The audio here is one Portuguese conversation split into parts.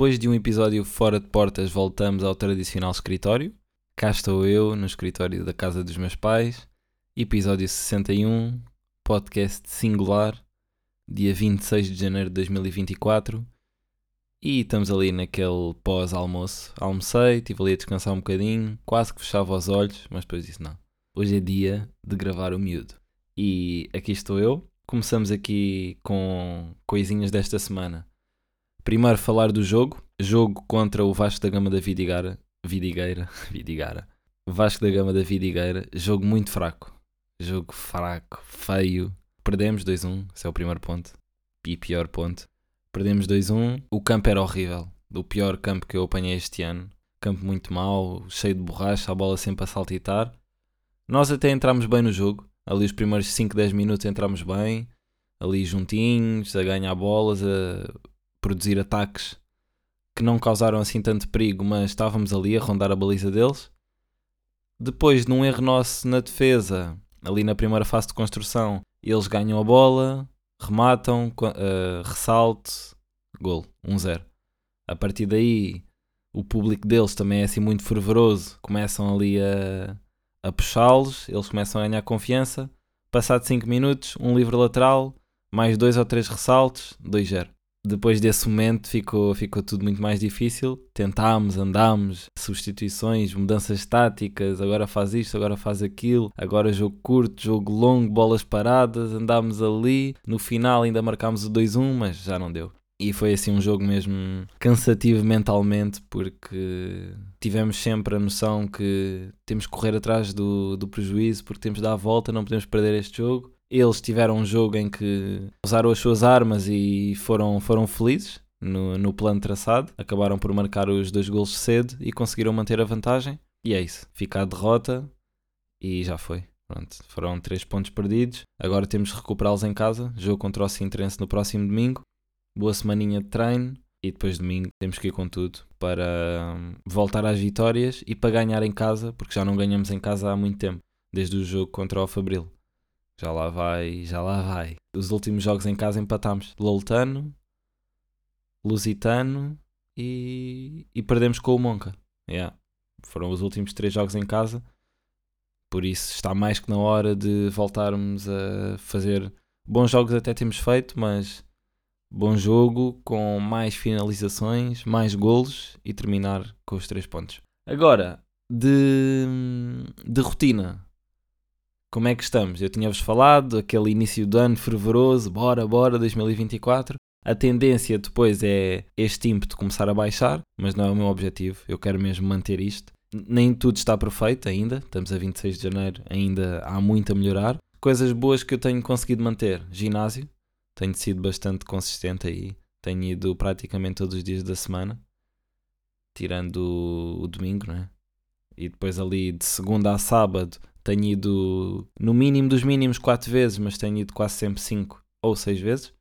Depois de um episódio fora de portas, voltamos ao tradicional escritório. Cá estou eu, no escritório da casa dos meus pais. Episódio 61, podcast singular, dia 26 de janeiro de 2024. E estamos ali naquele pós-almoço. Almocei, estive ali a descansar um bocadinho, quase que fechava os olhos, mas depois disse não. Hoje é dia de gravar o miúdo. E aqui estou eu. Começamos aqui com coisinhas desta semana. Primeiro falar do jogo. Jogo contra o Vasco da Gama da Vidigueira. Vidigueira. Vidigueira. Vasco da Gama da Vidigueira. Jogo muito fraco. Jogo fraco, feio. Perdemos 2-1. Esse é o primeiro ponto. E pior ponto. Perdemos 2-1. O campo era horrível. O pior campo que eu apanhei este ano. Campo muito mau, cheio de borracha, a bola sempre a saltitar. Nós até entramos bem no jogo. Ali os primeiros 5, 10 minutos entramos bem. Ali juntinhos, a ganhar bolas, a produzir ataques que não causaram assim tanto perigo, mas estávamos ali a rondar a baliza deles. Depois de um erro nosso na defesa, ali na primeira fase de construção, eles ganham a bola, rematam, eh, ressalto, gol, 1-0. A partir daí, o público deles também é assim muito fervoroso, começam ali a, a puxá-los, eles começam a ganhar confiança. Passado 5 minutos, um livre lateral, mais dois ou três ressaltos, 2-0. Depois desse momento ficou, ficou tudo muito mais difícil. Tentámos, andámos, substituições, mudanças táticas, agora faz isto, agora faz aquilo, agora jogo curto, jogo longo, bolas paradas, andámos ali. No final ainda marcámos o 2-1, mas já não deu. E foi assim um jogo mesmo cansativo mentalmente, porque tivemos sempre a noção que temos que correr atrás do, do prejuízo, porque temos de dar a volta, não podemos perder este jogo. Eles tiveram um jogo em que usaram as suas armas e foram, foram felizes no, no plano traçado. Acabaram por marcar os dois golos cedo e conseguiram manter a vantagem. E é isso. Fica a derrota e já foi. Pronto, foram três pontos perdidos. Agora temos de recuperá-los em casa. Jogo contra o Sintrense no próximo domingo. Boa semaninha de treino. E depois de domingo temos que ir com tudo para hum, voltar às vitórias e para ganhar em casa, porque já não ganhamos em casa há muito tempo, desde o jogo contra o Fabril. Já lá vai, já lá vai. Os últimos jogos em casa empatámos Loltano, Lusitano e, e perdemos com o Monca. Yeah. Foram os últimos três jogos em casa. Por isso está mais que na hora de voltarmos a fazer bons jogos até temos feito, mas bom jogo com mais finalizações, mais golos e terminar com os três pontos. Agora, de, de rotina, como é que estamos? Eu tinha-vos falado, aquele início do ano fervoroso, bora, bora, 2024. A tendência depois é este ímpeto começar a baixar, mas não é o meu objetivo. Eu quero mesmo manter isto. Nem tudo está perfeito ainda, estamos a 26 de janeiro, ainda há muito a melhorar. Coisas boas que eu tenho conseguido manter: ginásio, tenho sido bastante consistente aí, tenho ido praticamente todos os dias da semana, tirando o domingo, né? E depois ali de segunda a sábado tenho ido no mínimo dos mínimos 4 vezes, mas tenho ido quase sempre 5 ou 6 vezes.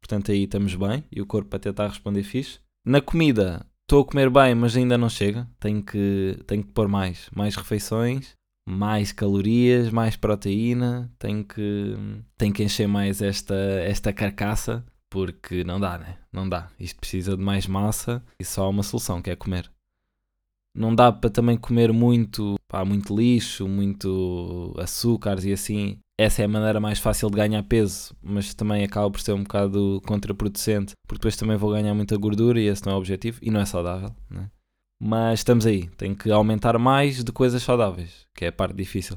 Portanto, aí estamos bem e o corpo até está a responder fixe. Na comida, estou a comer bem, mas ainda não chega. Tenho que, tenho que pôr mais, mais refeições, mais calorias, mais proteína. Tenho que, tenho que encher mais esta, esta carcaça, porque não dá, né? Não dá. Isto precisa de mais massa e só há uma solução, que é comer não dá para também comer muito, pá, muito lixo, muito açúcares e assim. Essa é a maneira mais fácil de ganhar peso, mas também acaba por ser um bocado contraproducente, porque depois também vou ganhar muita gordura e esse não é o objetivo e não é saudável, né? Mas estamos aí, tenho que aumentar mais de coisas saudáveis, que é a parte difícil,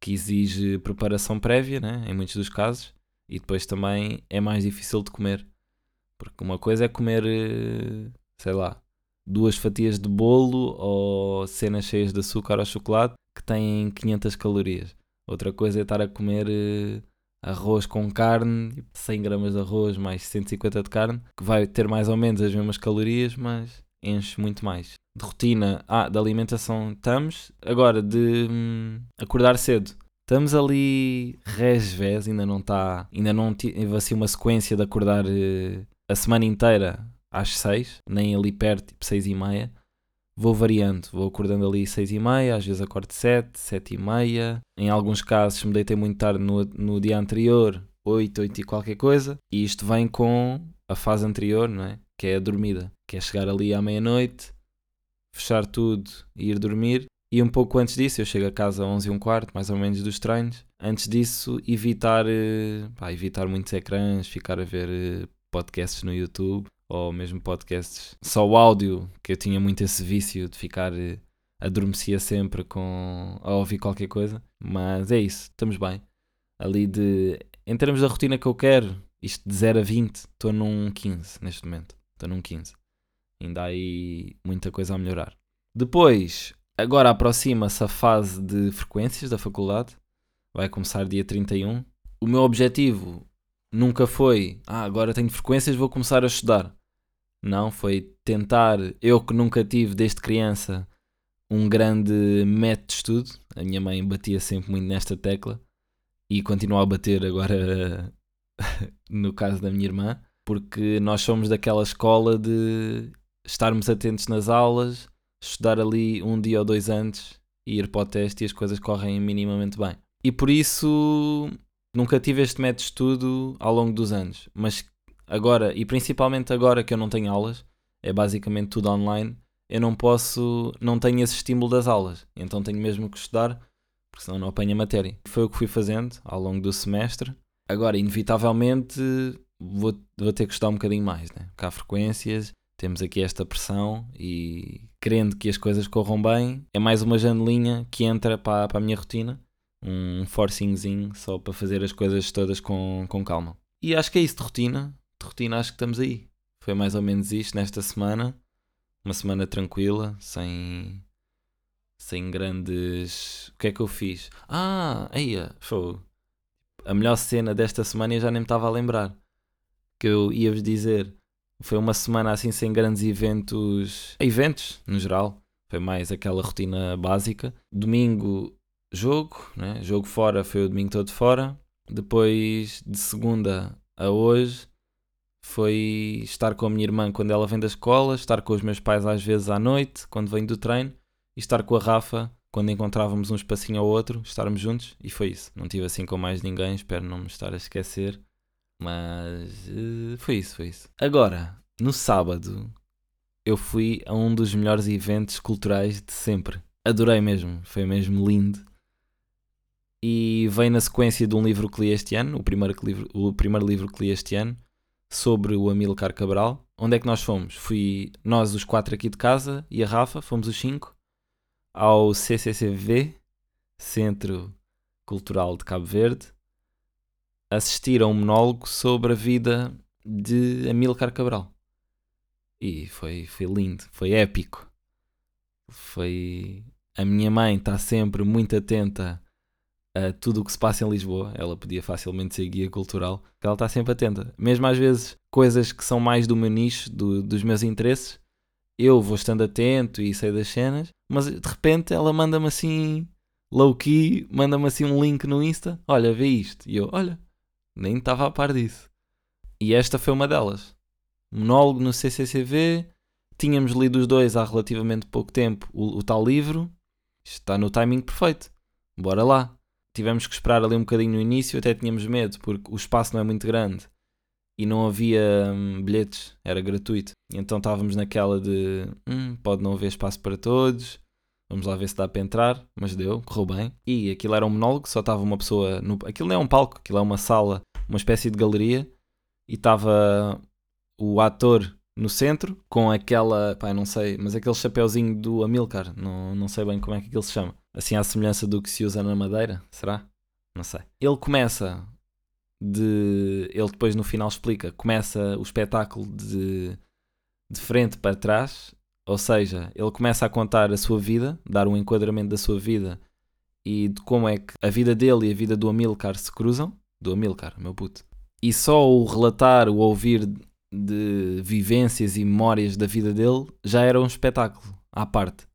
que exige preparação prévia, né? Em muitos dos casos, e depois também é mais difícil de comer, porque uma coisa é comer, eh, sei lá, duas fatias de bolo ou cenas cheias de açúcar ou chocolate que têm 500 calorias. Outra coisa é estar a comer eh, arroz com carne, tipo 100 gramas de arroz mais 150 de carne, que vai ter mais ou menos as mesmas calorias, mas enche muito mais. De rotina, ah, de alimentação estamos. Agora, de hum, acordar cedo. Estamos ali resvés, ainda não está, ainda não tive assim uma sequência de acordar eh, a semana inteira às 6, nem ali perto, tipo 6 e meia. Vou variando, vou acordando ali 6 e meia, às vezes acordo 7, 7 e meia. Em alguns casos, me deitei muito tarde no, no dia anterior, 8, 8 e qualquer coisa. E isto vem com a fase anterior, não é? Que é a dormida. Que é chegar ali à meia-noite, fechar tudo e ir dormir. E um pouco antes disso, eu chego a casa às 11 e um quarto, mais ou menos, dos treinos. Antes disso, evitar, eh, pá, evitar muitos ecrãs, ficar a ver eh, podcasts no YouTube ou mesmo podcasts só o áudio, que eu tinha muito esse vício de ficar eh, adormecia sempre com a ouvir qualquer coisa. Mas é isso, estamos bem. Ali de em termos da rotina que eu quero, isto de 0 a 20, estou num 15 neste momento. Estou num 15. Ainda há aí muita coisa a melhorar. Depois, agora aproxima-se a fase de frequências da faculdade. Vai começar dia 31. O meu objetivo nunca foi, ah, agora tenho frequências, vou começar a estudar. Não, foi tentar, eu que nunca tive desde criança um grande método de estudo. A minha mãe batia sempre muito nesta tecla e continua a bater agora no caso da minha irmã, porque nós somos daquela escola de estarmos atentos nas aulas, estudar ali um dia ou dois antes e ir para o teste e as coisas correm minimamente bem. E por isso nunca tive este método de estudo ao longo dos anos, mas agora, e principalmente agora que eu não tenho aulas, é basicamente tudo online, eu não posso, não tenho esse estímulo das aulas, então tenho mesmo que estudar, porque senão não apanho a matéria. Foi o que fui fazendo ao longo do semestre. Agora, inevitavelmente, vou, vou ter que estudar um bocadinho mais, né? Porque há frequências, temos aqui esta pressão e querendo que as coisas corram bem, é mais uma janelinha que entra para, para a minha rotina, um forcingzinho só para fazer as coisas todas com, com calma. E acho que é isso de rotina. Rotina acho que estamos aí. Foi mais ou menos isto nesta semana uma semana tranquila, sem sem grandes. O que é que eu fiz? Ah, aí, foi a melhor cena desta semana eu já nem me estava a lembrar. Que eu ia-vos dizer. Foi uma semana assim sem grandes eventos. Eventos, no geral. Foi mais aquela rotina básica. Domingo, jogo, né? Jogo fora foi o domingo todo fora. Depois, de segunda a hoje, foi estar com a minha irmã quando ela vem da escola, estar com os meus pais às vezes à noite, quando venho do treino, e estar com a Rafa quando encontrávamos um espacinho ou outro, estarmos juntos, e foi isso. Não tive assim com mais ninguém, espero não me estar a esquecer, mas uh, foi isso, foi isso. Agora, no sábado, eu fui a um dos melhores eventos culturais de sempre. Adorei mesmo, foi mesmo lindo. E vem na sequência de um livro que li este ano, o primeiro, livro, o primeiro livro que li este ano, sobre o Amilcar Cabral. Onde é que nós fomos? Fui nós, os quatro aqui de casa, e a Rafa, fomos os cinco, ao CCCV, Centro Cultural de Cabo Verde, assistir a um monólogo sobre a vida de Amilcar Cabral. E foi, foi lindo, foi épico. Foi. A minha mãe está sempre muito atenta a tudo o que se passa em Lisboa. Ela podia facilmente ser guia cultural. Ela está sempre atenta. Mesmo às vezes coisas que são mais do meu nicho, do, dos meus interesses, eu vou estando atento e sei das cenas, mas de repente ela manda-me assim, low key, manda-me assim um link no Insta: olha, vê isto. E eu, olha, nem estava a par disso. E esta foi uma delas. Monólogo no CCCV. Tínhamos lido os dois há relativamente pouco tempo o, o tal livro. Está no timing perfeito. Bora lá tivemos que esperar ali um bocadinho no início, até tínhamos medo, porque o espaço não é muito grande e não havia hum, bilhetes, era gratuito. Então estávamos naquela de hum, pode não haver espaço para todos, vamos lá ver se dá para entrar, mas deu, correu bem. E aquilo era um monólogo, só estava uma pessoa. No... Aquilo não é um palco, aquilo é uma sala, uma espécie de galeria, e estava o ator no centro com aquela, pá, não sei, mas aquele chapéuzinho do Amilcar, não, não sei bem como é que aquilo se chama. Assim à semelhança do que se usa na madeira, será? Não sei. Ele começa de. Ele depois no final explica. Começa o espetáculo de, de frente para trás. Ou seja, ele começa a contar a sua vida, dar um enquadramento da sua vida e de como é que a vida dele e a vida do Amilcar se cruzam. Do Amilcar, meu puto. E só o relatar, o ouvir de vivências e memórias da vida dele já era um espetáculo à parte.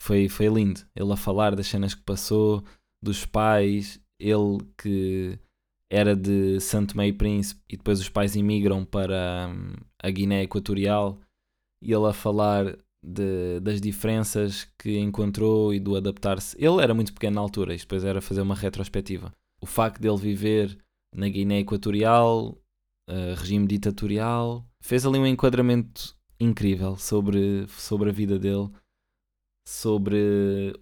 Foi, foi lindo. Ele a falar das cenas que passou, dos pais, ele que era de Santo Meio Príncipe e depois os pais imigram para hum, a Guiné Equatorial e ele a falar de, das diferenças que encontrou e do adaptar-se. Ele era muito pequeno na altura, e depois era fazer uma retrospectiva. O facto dele viver na Guiné Equatorial, uh, regime ditatorial. Fez ali um enquadramento incrível sobre, sobre a vida dele, sobre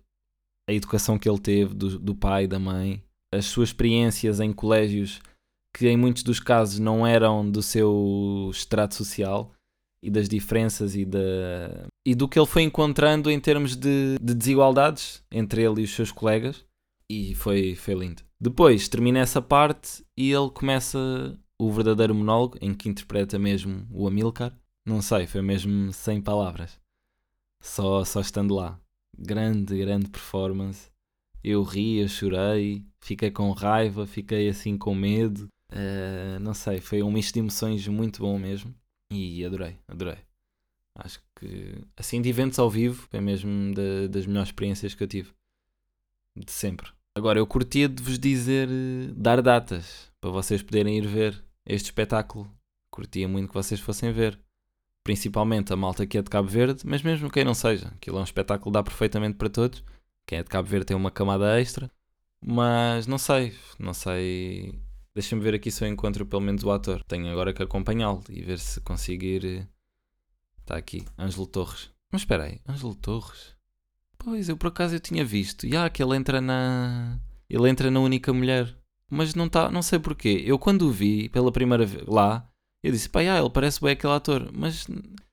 a educação que ele teve do, do pai da mãe, as suas experiências em colégios que em muitos dos casos não eram do seu extrato social e das diferenças e, da, e do que ele foi encontrando em termos de, de desigualdades entre ele e os seus colegas e foi, foi lindo. Depois termina essa parte e ele começa o verdadeiro monólogo em que interpreta mesmo o Amilcar. Não sei, foi mesmo sem palavras. Só, só estando lá. Grande, grande performance. Eu ri, eu chorei, fiquei com raiva, fiquei assim com medo. Uh, não sei, foi um misto de emoções muito bom mesmo. E adorei, adorei. Acho que assim de eventos ao vivo é mesmo da, das melhores experiências que eu tive. De sempre. Agora eu curtia de vos dizer, eh, dar datas para vocês poderem ir ver este espetáculo. Curtia muito que vocês fossem ver. Principalmente a malta que é de Cabo Verde, mas mesmo quem não seja. Aquilo é um espetáculo dá perfeitamente para todos. Quem é de Cabo Verde tem uma camada extra. Mas não sei, não sei. Deixa-me ver aqui se eu encontro pelo menos o ator. Tenho agora que acompanhá-lo e ver se conseguir. Está aqui, Ângelo Torres. Mas espera aí, Ângelo Torres? Pois, eu por acaso eu tinha visto. E ah, que ele entra na. Ele entra na única mulher mas não tá, não sei porquê. Eu quando o vi pela primeira vez lá, eu disse, pá, ah, ele parece bem aquele ator, mas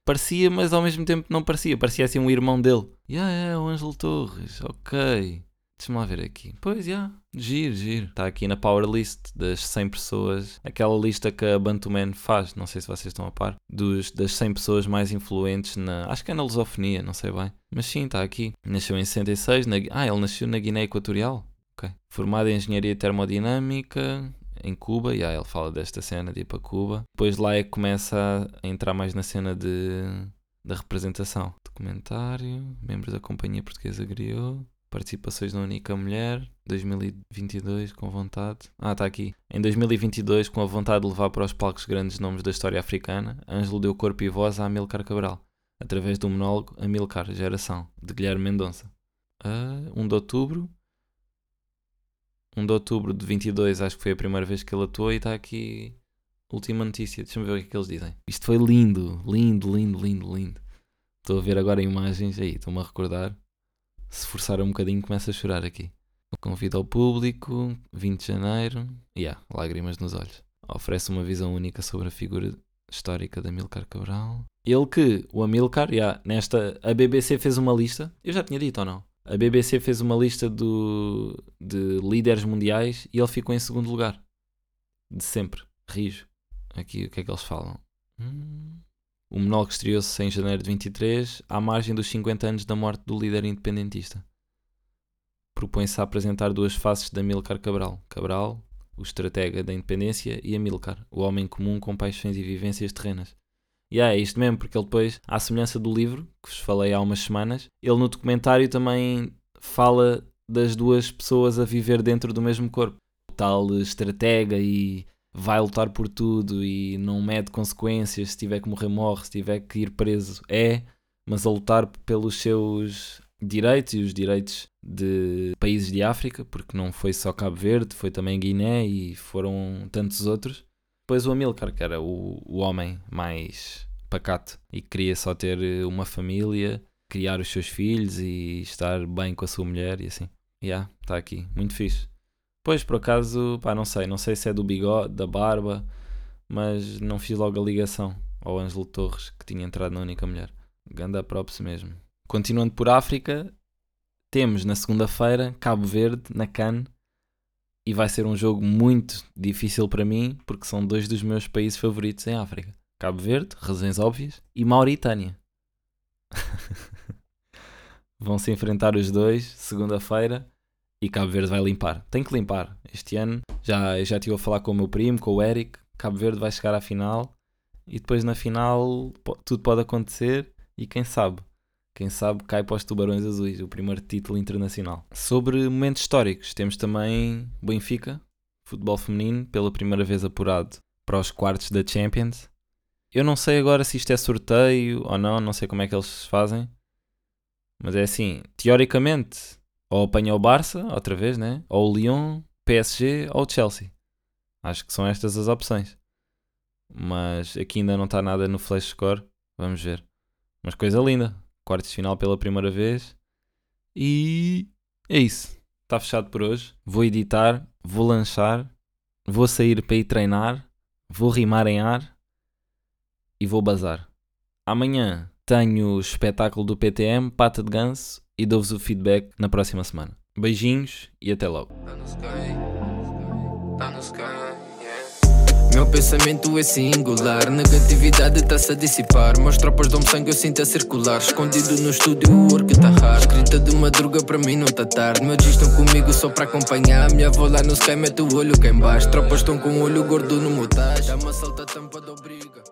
parecia, mas ao mesmo tempo não parecia, parecia assim um irmão dele. E ah, é, o Ângelo Torres, ok. Deixa-me lá ver aqui. Pois, já, yeah, giro, giro. Está aqui na Power List das 100 pessoas, aquela lista que a Bantuman faz, não sei se vocês estão a par, dos, das 100 pessoas mais influentes na. Acho que é na lusofonia, não sei bem. Mas sim, está aqui. Nasceu em 66, na, ah, ele nasceu na Guiné Equatorial. Ok. Formado em Engenharia Termodinâmica em Cuba, e aí ele fala desta cena de ir para Cuba. Depois lá é que começa a entrar mais na cena de, da representação. Documentário, membros da Companhia Portuguesa Griot, participações na Única Mulher, 2022 com vontade. Ah, está aqui. Em 2022, com a vontade de levar para os palcos grandes nomes da história africana, Ângelo deu corpo e voz a Amilcar Cabral, através do monólogo Amilcar, Geração, de Guilherme Mendonça. Uh, 1 de outubro, 1 de outubro de 22, acho que foi a primeira vez que ele atuou e está aqui última notícia. Deixa-me ver o que é que eles dizem. Isto foi lindo, lindo, lindo, lindo, lindo. Estou a ver agora imagens aí, estou-me a recordar. Se forçar um bocadinho, começa a chorar aqui. Convido ao público, 20 de janeiro. E yeah, lágrimas nos olhos. Oferece uma visão única sobre a figura histórica de Amilcar Cabral. Ele que, o Amilcar, yeah, nesta, a BBC fez uma lista. Eu já tinha dito ou não? A BBC fez uma lista do, de líderes mundiais e ele ficou em segundo lugar. De sempre. Rijo. Aqui o que é que eles falam? Hum. O monólogo estreou-se em janeiro de 23, à margem dos 50 anos da morte do líder independentista. Propõe-se a apresentar duas faces de Amilcar Cabral. Cabral, o estratega da independência, e Amilcar, o homem comum com paixões e vivências terrenas. E yeah, é isto mesmo, porque ele depois, à semelhança do livro, que vos falei há umas semanas, ele no documentário também fala das duas pessoas a viver dentro do mesmo corpo. Tal estratega e vai lutar por tudo e não mede consequências, se tiver que morrer, morre, se tiver que ir preso, é, mas a lutar pelos seus direitos e os direitos de países de África, porque não foi só Cabo Verde, foi também Guiné e foram tantos outros. Depois o Amilcar, que era o, o homem mais pacato e queria só ter eh, uma família, criar os seus filhos e estar bem com a sua mulher e assim. Já, yeah, está aqui, muito fixe. Pois, por acaso, pá, não sei, não sei se é do bigode, da barba, mas não fiz logo a ligação ao Ângelo Torres, que tinha entrado na única mulher. Ganda props mesmo. Continuando por África, temos na segunda-feira Cabo Verde, na Cannes, e vai ser um jogo muito difícil para mim, porque são dois dos meus países favoritos em África: Cabo Verde, razões óbvias, e Mauritânia. Vão se enfrentar os dois, segunda-feira, e Cabo Verde vai limpar. Tem que limpar. Este ano já, já estive a falar com o meu primo, com o Eric. Cabo Verde vai chegar à final, e depois na final tudo pode acontecer, e quem sabe quem sabe cai para os Tubarões Azuis, o primeiro título internacional. Sobre momentos históricos, temos também Benfica, futebol feminino, pela primeira vez apurado para os quartos da Champions. Eu não sei agora se isto é sorteio ou não, não sei como é que eles fazem. Mas é assim, teoricamente, ou apanha o Barça, outra vez, né? Ou o Lyon, PSG ou o Chelsea. Acho que são estas as opções. Mas aqui ainda não está nada no flash score. Vamos ver. Mas coisa linda. Quartos de final pela primeira vez. E é isso. Está fechado por hoje. Vou editar, vou lanchar, vou sair para ir treinar, vou rimar em ar e vou bazar. Amanhã tenho o espetáculo do PTM, Pata de Ganso, e dou-vos o feedback na próxima semana. Beijinhos e até logo. Meu pensamento é singular, negatividade tá-se a dissipar. Meus tropas dão sangue, eu sinto a circular. Escondido no estúdio, o work tá raro. Escrita de madruga, para mim não tá tarde. Meus estão comigo só para acompanhar. Minha avó lá no sky, mete o olho cá em baixo. Tropas estão com o olho gordo no motage. Dá uma salta tampa da obriga.